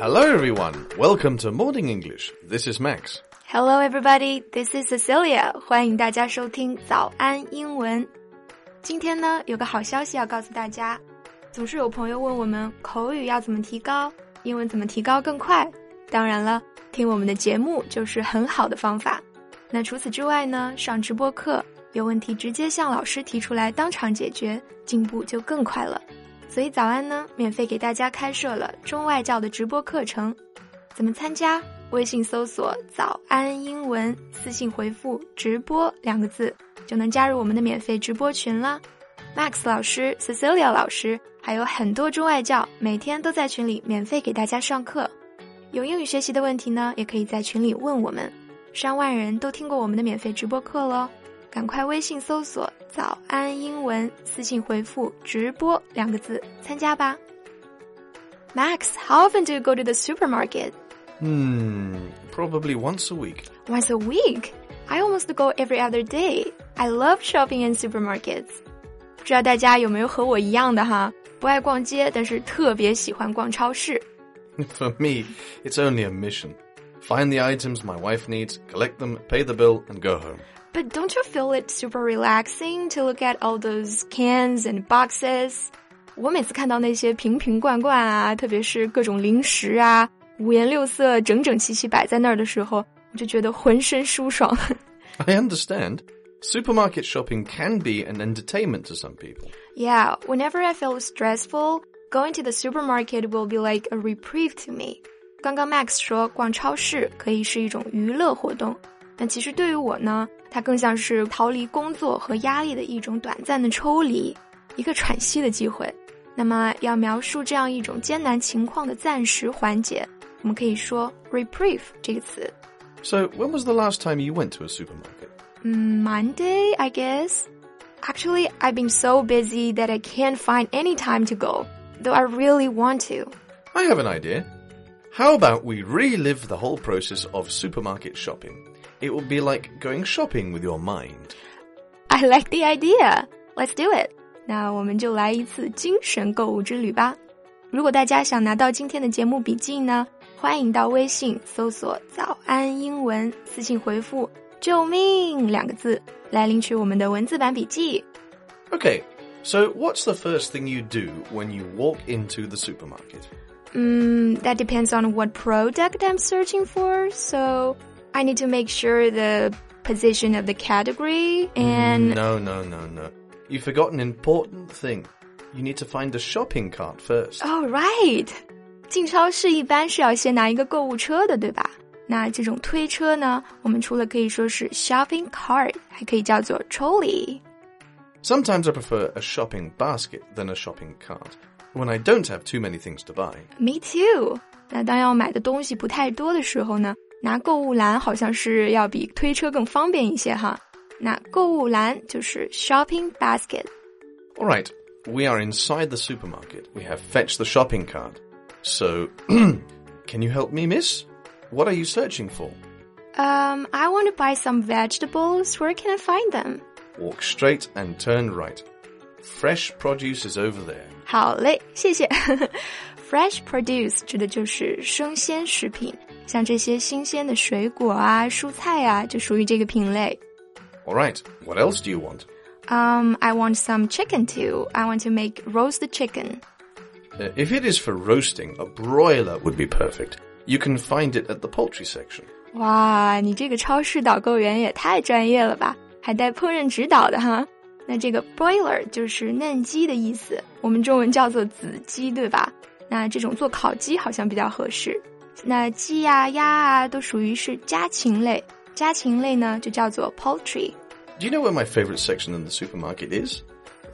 Hello, everyone. Welcome to Morning English. This is Max. Hello, everybody. This is Cecilia. 欢迎大家收听早安英文。今天呢，有个好消息要告诉大家。总是有朋友问我们口语要怎么提高，英文怎么提高更快。当然了，听我们的节目就是很好的方法。那除此之外呢，上直播课有问题直接向老师提出来，当场解决，进步就更快了。所以早安呢，免费给大家开设了中外教的直播课程，怎么参加？微信搜索“早安英文”，私信回复“直播”两个字，就能加入我们的免费直播群啦。Max 老师、Cecilia 老师，还有很多中外教，每天都在群里免费给大家上课。有英语学习的问题呢，也可以在群里问我们。上万人都听过我们的免费直播课喽。赶快微信搜索“早安英文”，私信回复“直播”两个字参加吧。Max, how often do you go to the supermarket? Hmm, probably once a week. Once a week? I almost go every other day. I love shopping in supermarkets. 不知道大家有没有和我一样的哈？不爱逛街，但是特别喜欢逛超市。For me, it's only a mission. Find the items my wife needs, collect them, pay the bill, and go home. But don't you feel it super relaxing to look at all those cans and boxes? 我每次看到那些瓶瓶罐罐啊，特别是各种零食啊，五颜六色、整整齐齐摆在那儿的时候，我就觉得浑身舒爽。I understand. Supermarket shopping can be an entertainment to some people. Yeah, whenever I feel stressful, going to the supermarket will be like a reprieve to me. 刚刚 Max 说逛超市可以是一种娱乐活动， 但其实对于我呢，它更像是逃离工作和压力的一种短暂的抽离，一个喘息的机会。那么，要描述这样一种艰难情况的暂时缓解，我们可以说 reprieve 这个词。So, when was the last time you went to a supermarket? Monday, I guess. Actually, I've been so busy that I can't find any time to go, though I really want to. I have an idea. How about we relive the whole process of supermarket shopping? It will be like going shopping with your mind. I like the idea. Let's do it. 那我们就来一次精神购物之旅吧。如果大家想拿到今天的节目笔记呢，欢迎到微信搜索“早安英文”，私信回复“救命”两个字来领取我们的文字版笔记。Okay, so what's the first thing you do when you walk into the supermarket? Mm, that depends on what product I'm searching for. So I need to make sure the position of the category and. No, no, no, no. You forgot an important thing. You need to find a shopping cart first. Oh, right. 进超市一般是要先拿一个购物车的，对吧？那这种推车呢，我们除了可以说是 shopping cart，还可以叫做 trolley。 Sometimes I prefer a shopping basket than a shopping cart when I don't have too many things to buy. Me too。那当要买的东西不太多的时候呢， 拿购物篮好像是要比推车更方便一些哈。那购物篮就是 shopping basket。 All right, we are inside the supermarket. We have fetched the shopping cart. So, can you help me, miss? What are you searching for? Um, I want to buy some vegetables. Where can I find them? Walk straight and turn right. Fresh produce is over there. 好嘞，谢谢。 Fresh produce 指的就是生鲜食品，像这些新鲜的水果啊、蔬菜啊，就属于这个品类。 All right, what else do you want? Um, I want some chicken too. I want to make roast chicken. Uh, if it is for roasting, a broiler would be perfect. You can find it at the poultry section. 哇，你这个超市导购员也太专业了吧，还带烹饪指导的哈。那这个 broiler 就是嫩鸡的意思，我们中文叫做子鸡，对吧？ 那这种做烤鸡好像比较合适。那鸡呀、鸭啊都属于是家禽类，家禽类呢就叫做 poultry。Do you know where my favorite section in the supermarket is?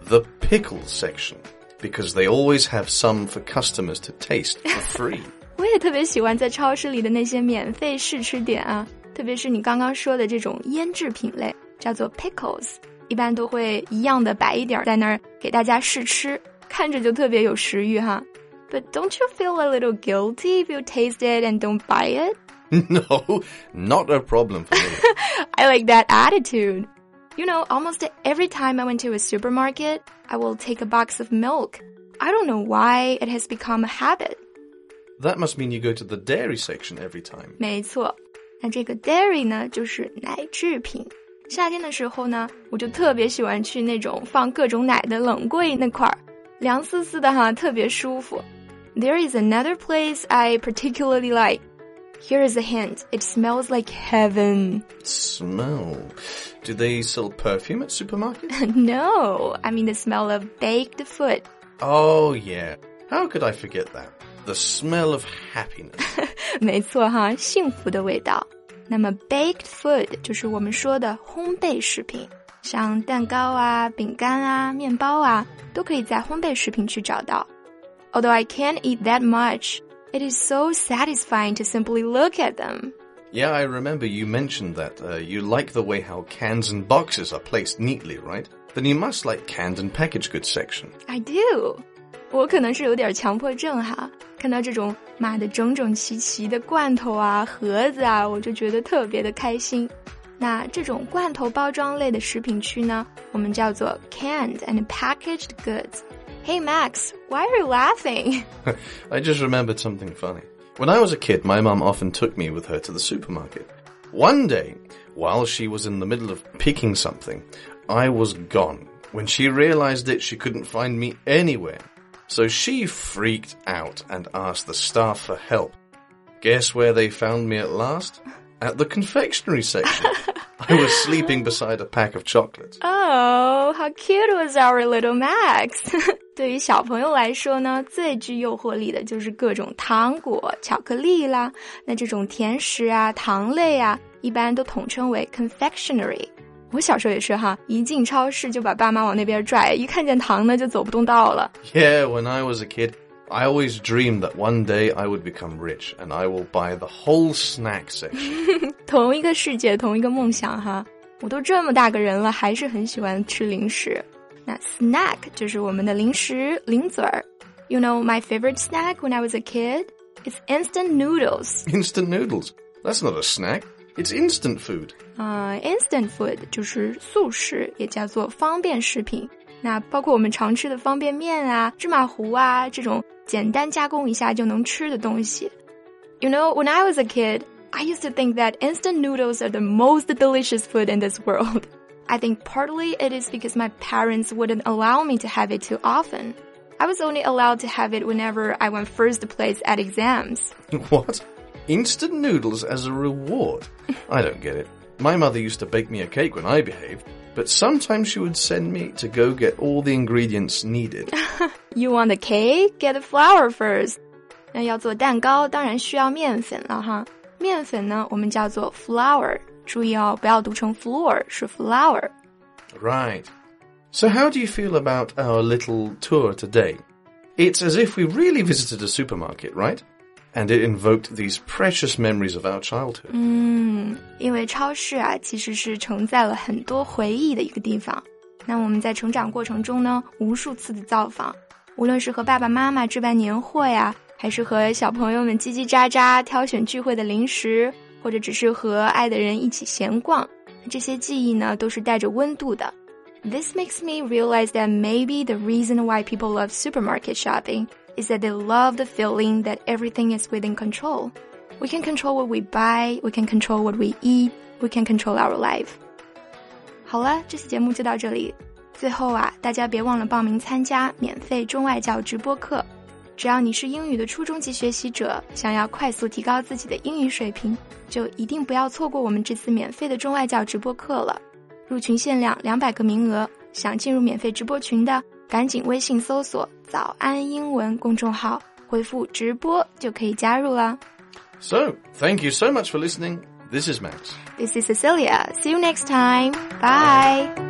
The pickle section. Because they always have some for customers to taste for free. 我也特别喜欢在超市里的那些免费试吃点啊，特别是你刚刚说的这种腌制品类，叫做 pickles，一般都会一样的摆一点儿在那儿给大家试吃，看着就特别有食欲哈。But don't you feel a little guilty if you taste it and don't buy it? no, not a problem for me. I like that attitude. You know, almost every time I went to a supermarket, I will take a box of milk. I don't know why it has become a habit. That must mean you go to the dairy section every time. 没错，那这个 dairy 呢，就是奶制品。夏天的时候呢，我就特别喜欢去那种放各种奶的冷柜那块儿，凉丝丝的哈，特别舒服。 There is another place I particularly like. Here is a hint. It smells like heaven. Smell. Do they sell perfume at supermarkets? no, I mean the smell of baked food. oh, yeah. How could I forget that? The smell of happiness. 没错哈，幸福的味道。那么 baked food 就是我们说的烘焙食品，像蛋糕啊、饼干啊、面包啊，都可以在烘焙食品区找到。 Although I can't eat that much, it is so satisfying to simply look at them. Yeah, I remember you mentioned that uh, you like the way how cans and boxes are placed neatly, right? Then you must like canned and packaged goods section. I do. 我可能是有点强迫症哈，看到这种码的整整齐齐的罐头啊、盒子啊，我就觉得特别的开心。那这种罐头包装类的食品区呢，我们叫做 canned and packaged goods。 Hey Max, why are you laughing? I just remembered something funny. When I was a kid, my mum often took me with her to the supermarket. One day, while she was in the middle of picking something, I was gone. When she realized it, she couldn't find me anywhere. So she freaked out and asked the staff for help. Guess where they found me at last? At the confectionery section. I was sleeping beside a pack of chocolates. Oh, how cute was our little Max! 对于小朋友来说呢，最具诱惑力的就是各种糖果、巧克力啦。那这种甜食啊、糖类啊，一般都统称为 confectionery。我小时候也是哈，一进超市就把爸妈往那边拽，一看见糖呢就走不动道了。Yeah, when I was a kid, I always dreamed that one day I would become rich and I will buy the whole snack section. 同一个世界，同一个梦想哈。我都这么大个人了，还是很喜欢吃零食。那 snack 就是我们的零食、零嘴儿。You know my favorite snack when I was a kid? It's instant noodles. Instant noodles. That's not a snack. It's instant food. 啊、i n s t a n t food 就是速食，也叫做方便食品。那包括我们常吃的方便面啊、芝麻糊啊这种简单加工一下就能吃的东西。You know, when I was a kid, I used to think that instant noodles are the most delicious food in this world. I think partly it is because my parents wouldn't allow me to have it too often. I was only allowed to have it whenever I won first place at exams. What? Instant noodles as a reward? I don't get it. My mother used to bake me a cake when I behaved, but sometimes she would send me to go get all the ingredients needed. You want the cake? Get the flour first. 那要做蛋糕，当然需要面粉了哈。面粉呢，我们叫做 flour。 注意哦，不要读成 floor，是 flour。 Right. So, how do you feel about our little tour today? It's as if we really visited a supermarket, right? And it invoked these precious memories of our childhood. 嗯，因为超市啊，其实是承载了很多回忆的一个地方。那我们在成长过程中呢，无数次的造访，无论是和爸爸妈妈置办年货呀，还是和小朋友们叽叽喳喳挑选聚会的零食， 或者只是和爱的人一起闲逛，这些记忆呢，都是带着温度的。This makes me realize that maybe the reason why people love supermarket shopping is that they love the feeling that everything is within control. We can control what we buy, we can control what we eat, we can control our life. 好了，这期节目就到这里。最后啊，大家别忘了报名参加免费中外教直播课。 只要你是英语的初中级学习者，想要快速提高自己的英语水平，就一定不要错过我们这次免费的中外教直播课了。入群限量两百个名额，想进入免费直播群的，赶紧微信搜索“早安英文”公众号，回复“直播”就可以加入了。So, thank you so much for listening. This is Max. This is Cecilia. See you next time. Bye.